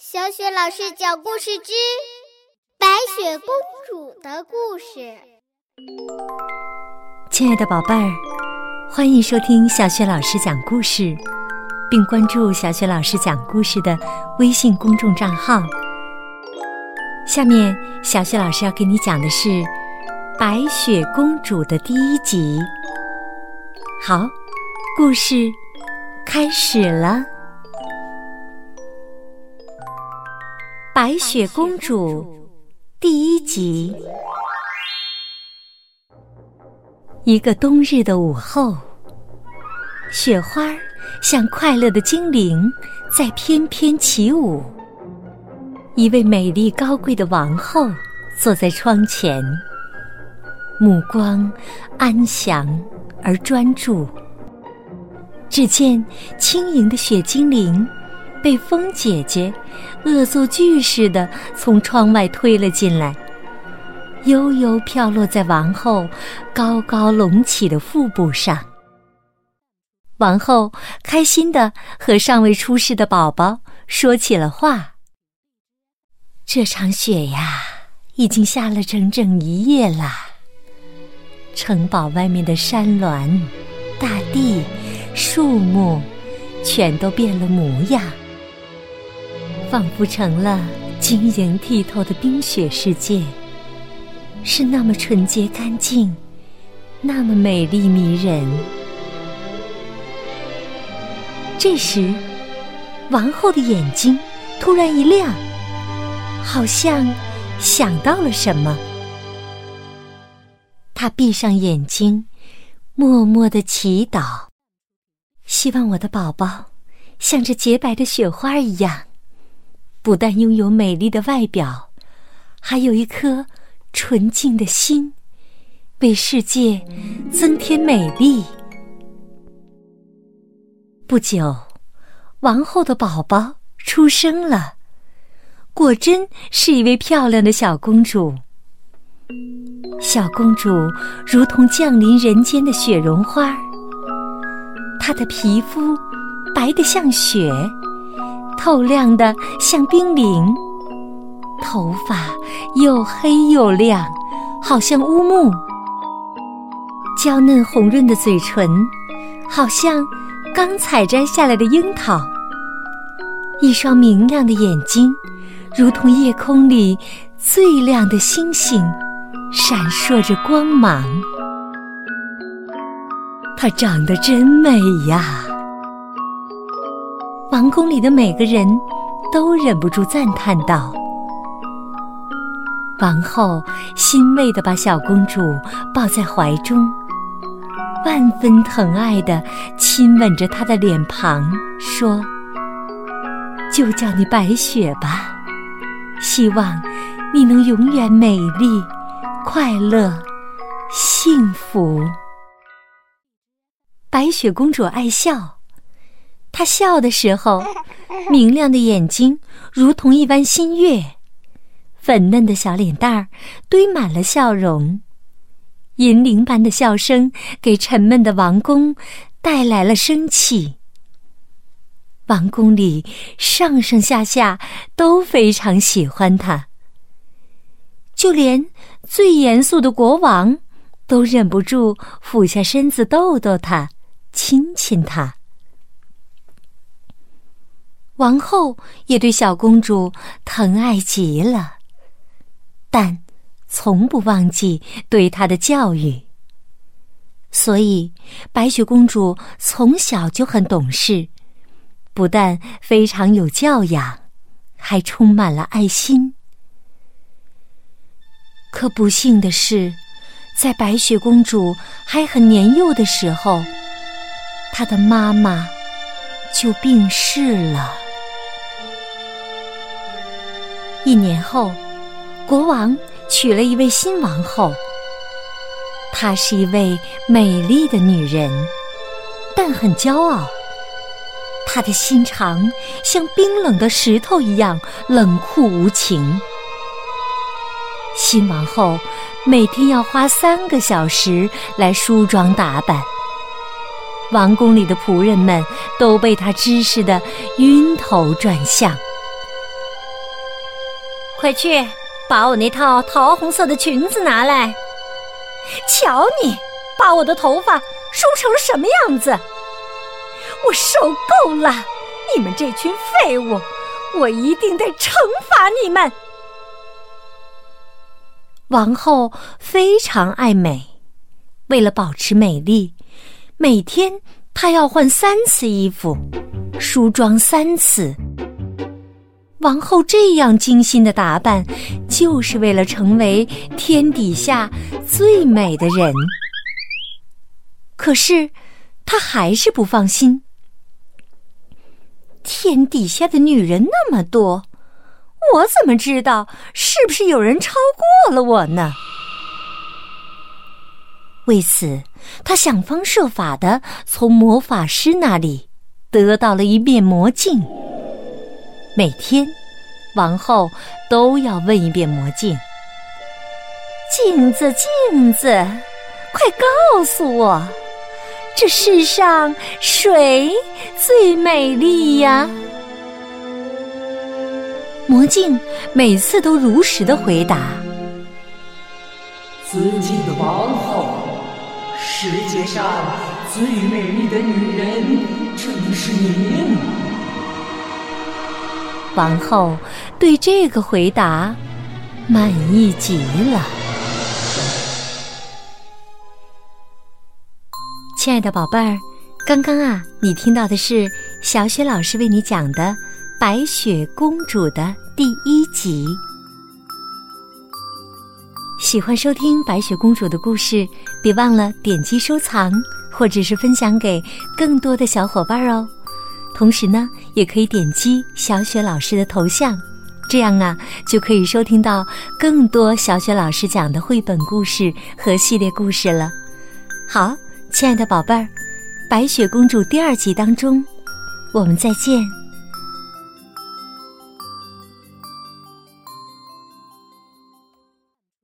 小雪老师讲故事之《白雪公主的故事》。亲爱的宝贝儿，欢迎收听小雪老师讲故事，并关注小雪老师讲故事的微信公众账号。下面，小雪老师要给你讲的是《白雪公主》的第一集。好，故事开始了。白雪公主第一集。一个冬日的午后，雪花像快乐的精灵在翩翩起舞。一位美丽高贵的王后坐在窗前，目光安详而专注。只见轻盈的雪精灵。被风姐姐恶作剧似的从窗外推了进来，悠悠飘落在王后高高隆起的腹部上。王后开心的和尚未出世的宝宝说起了话。这场雪呀，已经下了整整一夜了。城堡外面的山峦、大地、树木，全都变了模样。仿佛成了晶莹剔透的冰雪世界，是那么纯洁干净，那么美丽迷人。这时，王后的眼睛突然一亮，好像想到了什么。她闭上眼睛，默默的祈祷，希望我的宝宝像这洁白的雪花一样。不但拥有美丽的外表，还有一颗纯净的心，为世界增添美丽。不久，王后的宝宝出生了，果真是一位漂亮的小公主。小公主如同降临人间的雪绒花，她的皮肤白得像雪。透亮的像冰凌，头发又黑又亮，好像乌木。娇嫩红润的嘴唇，好像刚采摘下来的樱桃。一双明亮的眼睛，如同夜空里最亮的星星，闪烁着光芒。她长得真美呀！王宫里的每个人都忍不住赞叹道：“王后欣慰地把小公主抱在怀中，万分疼爱地亲吻着她的脸庞，说：‘就叫你白雪吧，希望你能永远美丽、快乐、幸福。’白雪公主爱笑。”她笑的时候，明亮的眼睛如同一弯新月，粉嫩的小脸蛋儿堆满了笑容，银铃般的笑声给沉闷的王宫带来了生气。王宫里上上下下都非常喜欢他，就连最严肃的国王都忍不住俯下身子逗逗他，亲亲她。王后也对小公主疼爱极了，但从不忘记对她的教育。所以，白雪公主从小就很懂事，不但非常有教养，还充满了爱心。可不幸的是，在白雪公主还很年幼的时候，她的妈妈就病逝了。一年后，国王娶了一位新王后。她是一位美丽的女人，但很骄傲。她的心肠像冰冷的石头一样冷酷无情。新王后每天要花三个小时来梳妆打扮，王宫里的仆人们都被她指使的晕头转向。快去把我那套桃红色的裙子拿来！瞧你把我的头发梳成什么样子！我受够了！你们这群废物，我一定得惩罚你们！王后非常爱美，为了保持美丽，每天她要换三次衣服，梳妆三次。王后这样精心的打扮，就是为了成为天底下最美的人。可是，她还是不放心。天底下的女人那么多，我怎么知道是不是有人超过了我呢？为此，她想方设法的从魔法师那里得到了一面魔镜。每天，王后都要问一遍魔镜：“镜子，镜子，快告诉我，这世上谁最美丽呀？”魔镜每次都如实的回答：“尊敬的王后，世界上最美丽的女人正是您。”王后对这个回答满意极了。亲爱的宝贝儿，刚刚啊，你听到的是小雪老师为你讲的《白雪公主》的第一集。喜欢收听白雪公主的故事，别忘了点击收藏，或者是分享给更多的小伙伴哦。同时呢，也可以点击小雪老师的头像，这样啊，就可以收听到更多小雪老师讲的绘本故事和系列故事了。好，亲爱的宝贝儿，《白雪公主》第二集当中，我们再见。